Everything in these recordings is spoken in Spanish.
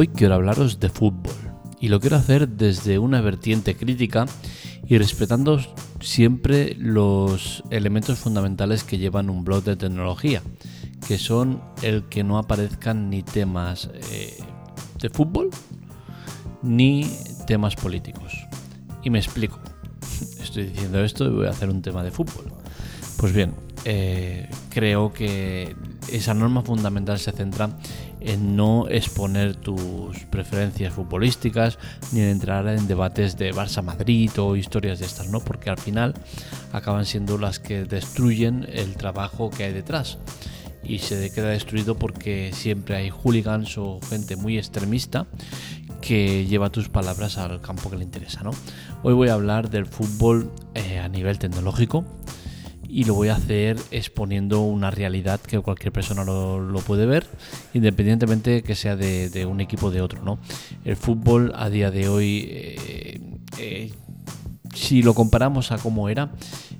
Hoy quiero hablaros de fútbol y lo quiero hacer desde una vertiente crítica y respetando siempre los elementos fundamentales que llevan un blog de tecnología, que son el que no aparezcan ni temas eh, de fútbol ni temas políticos. Y me explico. Estoy diciendo esto y voy a hacer un tema de fútbol. Pues bien, eh, creo que esa norma fundamental se centra en no exponer tus preferencias futbolísticas ni en entrar en debates de Barça Madrid o historias de estas, ¿no? Porque al final acaban siendo las que destruyen el trabajo que hay detrás y se queda destruido porque siempre hay hooligans o gente muy extremista que lleva tus palabras al campo que le interesa, ¿no? Hoy voy a hablar del fútbol eh, a nivel tecnológico y lo voy a hacer exponiendo una realidad que cualquier persona lo, puede ver, independientemente que sea de, un equipo o de otro. ¿no? El fútbol a día de hoy, eh, eh, si lo comparamos a cómo era,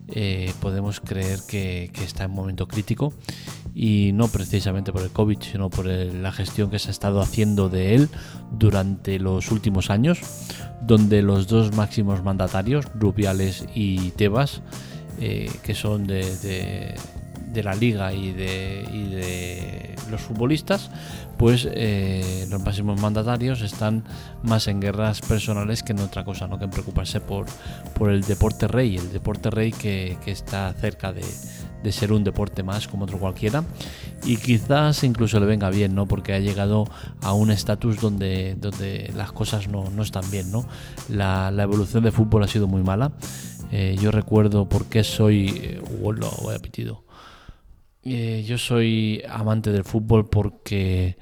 eh, podemos creer que, está en momento crítico y no precisamente por el COVID, sino por la gestión que se ha estado haciendo de él durante los últimos años, donde los dos máximos mandatarios, Rubiales y Tebas, eh, que son de, la liga y de, los futbolistas, pues eh, los máximos mandatarios están más en guerras personales que en otra cosa, no que en preocuparse por, por el deporte rey, el deporte rey que, está cerca de, ser un deporte más como otro cualquiera y quizás incluso le venga bien, ¿no? Porque ha llegado a un estatus donde, donde las cosas no, están bien, ¿no? La, la evolución de fútbol ha sido muy mala. Eh, yo recuerdo por qué soy. Eh, voy a pitido. Eh, yo soy amante del fútbol porque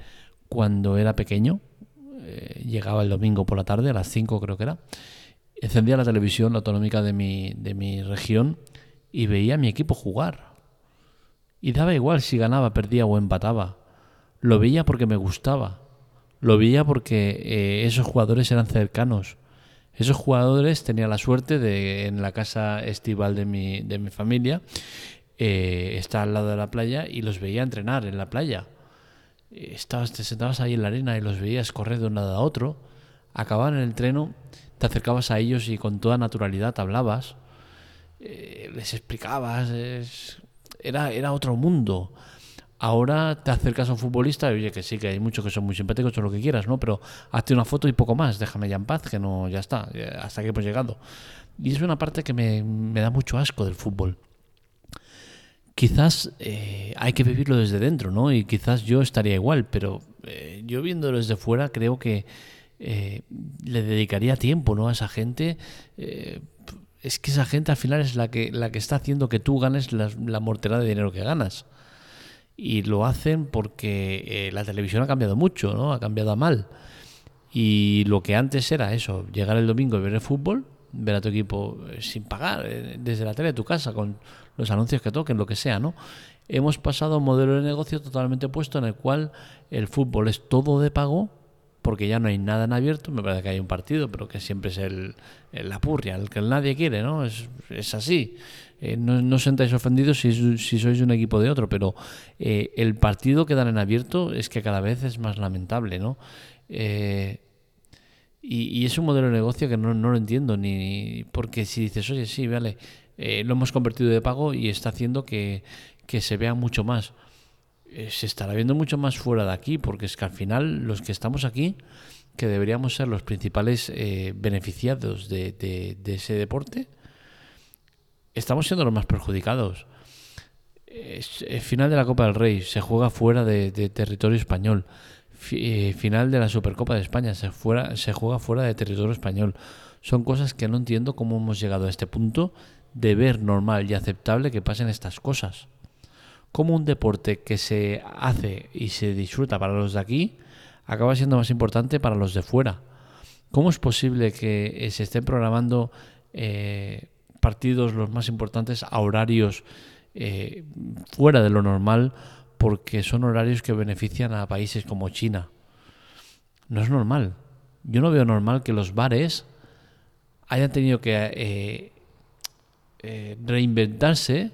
cuando era pequeño, llegaba el domingo por la tarde, a las 5 creo que era, encendía la televisión, autonómica de mi, de mi región, y veía a mi equipo jugar. Y daba igual si ganaba, perdía o empataba. Lo veía porque me gustaba. Lo veía porque esos jugadores eran cercanos esos jugadores tenían la suerte de, en la casa estival de mi, de mi familia, eh, estar al lado de la playa y los veía entrenar en la playa. Estabas, te sentabas ahí en la arena y los veías correr de un lado a otro. Acababan en el treno, te acercabas a ellos y con toda naturalidad hablabas, eh, les explicabas. era, era otro mundo. Ahora te acercas a un futbolista y oye que sí, que hay muchos que son muy simpáticos o lo que quieras, ¿no? Pero hazte una foto y poco más, déjame ya en paz, que no, ya está, hasta aquí hemos llegado. Y es una parte que me, da mucho asco del fútbol. Quizás eh, hay que vivirlo desde dentro, ¿no? Y quizás yo estaría igual, pero eh, yo viéndolo desde fuera creo que eh, le dedicaría tiempo, ¿no? A esa gente es que esa gente al final es la que, la que está haciendo que tú ganes la, la de dinero que ganas y lo hacen porque eh, la televisión ha cambiado mucho, ¿no? Ha cambiado mal. Y lo que antes era eso, llegar el domingo y ver el fútbol, ver a tu equipo eh, sin pagar, eh, desde la tele de tu casa, con los anuncios que toquen, lo que sea, ¿no? Hemos pasado a un modelo de negocio totalmente opuesto en el cual el fútbol es todo de pago, porque ya no hay nada en abierto, me parece que hay un partido, pero que siempre es el, la purria, el que nadie quiere, ¿no? Es, es así. Eh, no, no sentáis ofendidos si, sois de un equipo de otro, pero eh, el partido que dan en abierto es que cada vez es más lamentable, ¿no? Eh, y, es un modelo de negocio que no, lo entiendo, ni porque si dices, oye, sí, vale, lo hemos convertido de pago y está haciendo que, que se vea mucho más. Se estará viendo mucho más fuera de aquí, porque es que al final los que estamos aquí, que deberíamos ser los principales beneficiados de, de ese deporte, estamos siendo los más perjudicados. El final de la Copa del Rey se juega fuera de, territorio español. Eh, final de la Supercopa de España se, fuera, se juega fuera de territorio español. Son cosas que no entiendo cómo hemos llegado a este punto de ver normal y aceptable que pasen estas cosas. Como un deporte que se hace y se disfruta para los de aquí acaba siendo más importante para los de fuera. ¿Cómo es posible que eh, se estén programando eh, partidos los más importantes a horarios eh, fuera de lo normal porque son horarios que benefician a países como China. No es normal. Yo no veo normal que los bares hayan tenido que reinventarse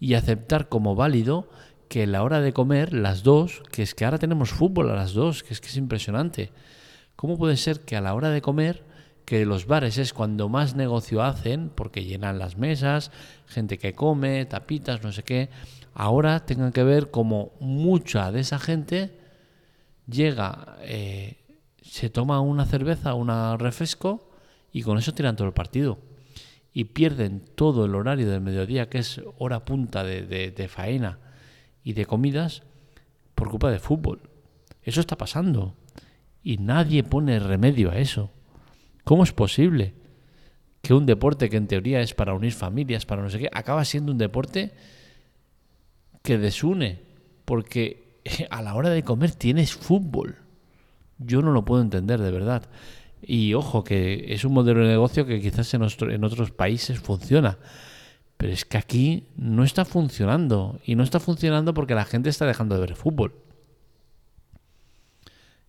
y aceptar como válido que la hora de comer, las dos, que es que ahora tenemos fútbol a las dos, que es que es impresionante. ¿Cómo puede ser que a la hora de comer, que los bares es cuando más negocio hacen, porque llenan las mesas, gente que come, tapitas, no sé qué, ahora tengan que ver como mucha de esa gente llega, eh, se toma una cerveza, un refresco y con eso tiran todo el partido. Y pierden todo el horario del mediodía, que es hora punta de, faena y de comidas, por culpa de fútbol. Eso está pasando. Y nadie pone remedio a eso. ¿Cómo es posible que un deporte que en teoría es para unir familias, para no sé qué, acaba siendo un deporte que desune? Porque a la hora de comer tienes fútbol. Yo no lo puedo entender de verdad. Y ojo, que es un modelo de negocio que quizás en, en otros países funciona. Pero es que aquí no está funcionando. Y no está funcionando porque la gente está dejando de ver fútbol.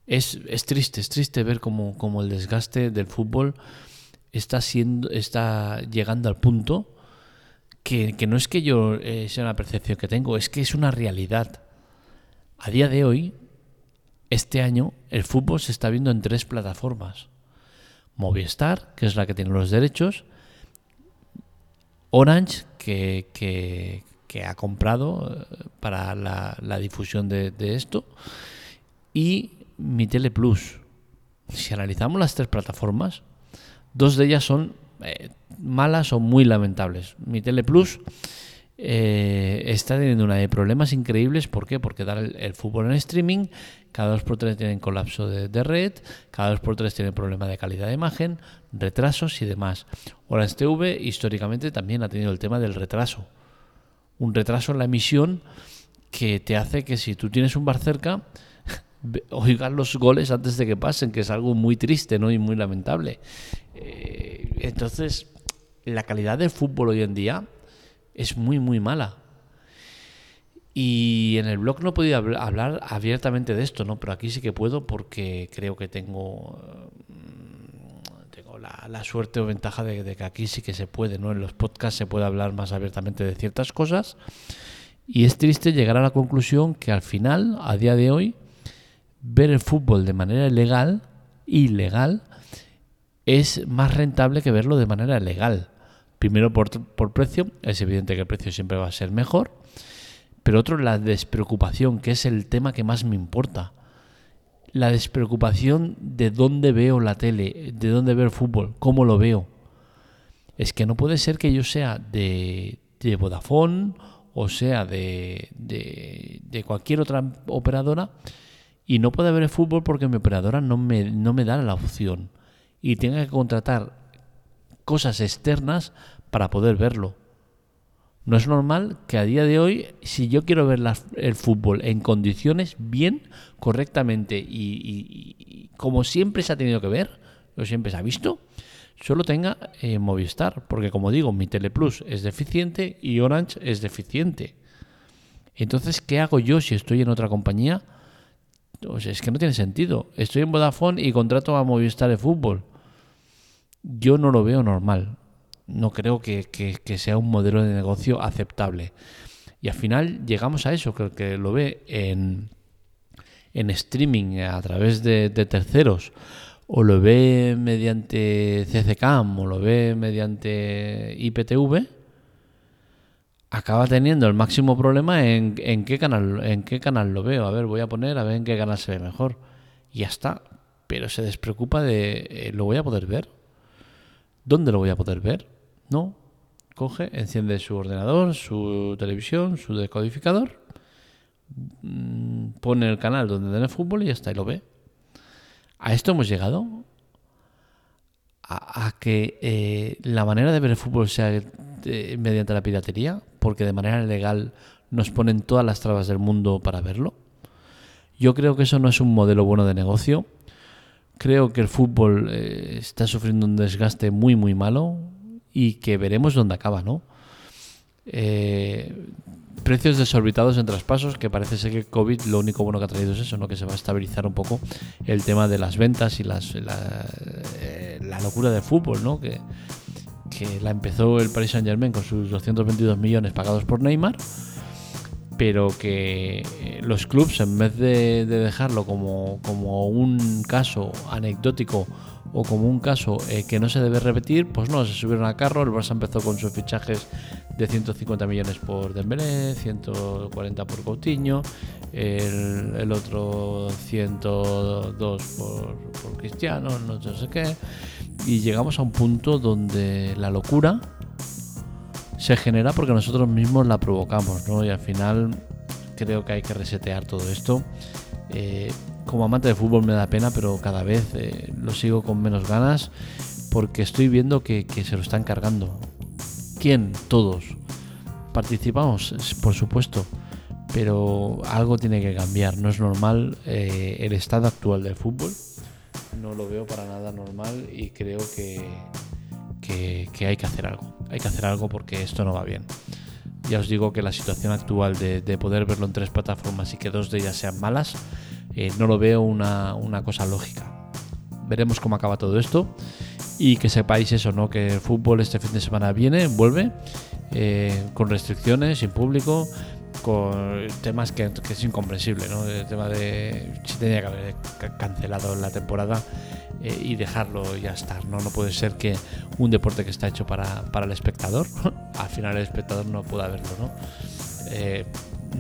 Es, triste, es triste ver cómo, el desgaste del fútbol está, siendo, está llegando al punto que, no es que yo eh, sea una percepción que tengo, es que es una realidad. A día de hoy, este año, el fútbol se está viendo en tres plataformas. Movistar, que es la que tiene los derechos, Orange, que, ha comprado eh, para la, difusión de, esto, y Mi Tele Plus. Si analizamos las tres plataformas, dos de ellas son eh, malas o muy lamentables. Mi Plus eh, está teniendo una de problemas increíbles. ¿Por qué? Porque dar el, fútbol en streaming, cada dos por tres tienen colapso de, red, cada dos por tres tienen problema de calidad de imagen, retrasos y demás. Orange TV históricamente también ha tenido el tema del retraso. Un retraso en la emisión que te hace que si tú tienes un bar cerca, oigas los goles antes de que pasen, que es algo muy triste ¿no? y muy lamentable. Eh, entonces, la calidad del fútbol hoy en día es muy, muy mala. Y en el blog no he podido hablar abiertamente de esto, ¿no? Pero aquí sí que puedo porque creo que tengo, mm, tengo la, suerte o ventaja de, que aquí sí que se puede, ¿no? En los podcasts se puede hablar más abiertamente de ciertas cosas. Y es triste llegar a la conclusión que al final, a día de hoy, ver el fútbol de manera legal, ilegal, es más rentable que verlo de manera legal. Primero por, por precio, es evidente que el precio siempre va a ser mejor, pero otro la despreocupación, que es el tema que más me importa. La despreocupación de dónde veo la tele, de dónde veo el fútbol, cómo lo veo. Es que no puede ser que yo sea de, de Vodafone o sea de, de, cualquier otra operadora y no pueda ver el fútbol porque mi operadora no me, no me da la opción y tenga que contratar cosas externas para poder verlo. No es normal que a día de hoy, si yo quiero ver el fútbol en condiciones bien, correctamente y, como siempre se ha tenido que ver, o siempre se ha visto, solo tenga eh, Movistar. Porque como digo, mi Teleplus es deficiente y Orange es deficiente. Entonces, ¿qué hago yo si estoy en otra compañía? Pues es que no tiene sentido. Estoy en Vodafone y contrato a Movistar de fútbol. Yo no lo veo normal no creo que, sea un modelo de negocio aceptable. Y al final llegamos a eso, que que lo ve en, en streaming a través de, terceros, o lo ve mediante CCCAM, o lo ve mediante IPTV, acaba teniendo el máximo problema en, en, qué canal, en qué canal lo veo. A ver, voy a poner a ver en qué canal se ve mejor. Y ya está. Pero se despreocupa de, eh, ¿lo voy a poder ver? ¿Dónde lo voy a poder ver? No, coge, enciende su ordenador, su televisión, su decodificador, mm, pone el canal donde tiene fútbol y ya está, y lo ve. A esto hemos llegado. A, que eh, la manera de ver el fútbol sea eh, mediante la piratería, porque de manera legal nos ponen todas las trabas del mundo para verlo. Yo creo que eso no es un modelo bueno de negocio. Creo que el fútbol eh, está sufriendo un desgaste muy, muy malo y que veremos dónde acaba, ¿no? Eh, precios desorbitados en traspasos, que parece ser que COVID lo único bueno que ha traído es eso, ¿no? Que se va a estabilizar un poco el tema de las ventas y las, la, eh, locura del fútbol, ¿no? Que, que la empezó el Paris Saint Germain con sus 222 millones pagados por Neymar pero que los clubs en vez de, dejarlo como, como, un caso anecdótico o como un caso eh, que no se debe repetir, pues no, se subieron a carro, el Barça empezó con sus fichajes de 150 millones por Dembélé, 140 por Coutinho, el, otro 102 por, por Cristiano, no sé qué, y llegamos a un punto donde la locura se genera porque nosotros mismos la provocamos, ¿no? Y al final creo que hay que resetear todo esto. Eh, como amante de fútbol me da pena, pero cada vez eh, lo sigo con menos ganas porque estoy viendo que, se lo están cargando. ¿Quién? Todos. Participamos, por supuesto, pero algo tiene que cambiar. No es normal eh, el estado actual del fútbol. No lo veo para nada normal y creo que, que, hay que hacer algo. Hay que hacer algo porque esto no va bien. Ya os digo que la situación actual de, poder verlo en tres plataformas y que dos de ellas sean malas, eh, no lo veo una, cosa lógica. Veremos cómo acaba todo esto y que sepáis eso, ¿no? Que el fútbol este fin de semana viene, vuelve, eh, con restricciones, sin público, con temas que, es incomprensible, ¿no? El tema de si tenía que haber cancelado la temporada eh, y dejarlo ya estar, ¿no? No puede ser que un deporte que está hecho para, el espectador, al final el espectador no pueda verlo, ¿no? Eh,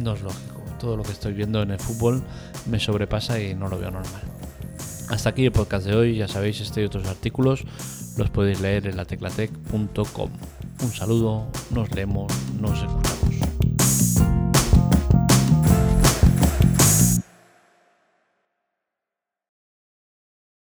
no es lógico. Todo lo que estoy viendo en el fútbol me sobrepasa y no lo veo normal. Hasta aquí el podcast de hoy, ya sabéis, este y otros artículos los podéis leer en la teclatec.com. Un saludo, nos leemos, nos escuchamos.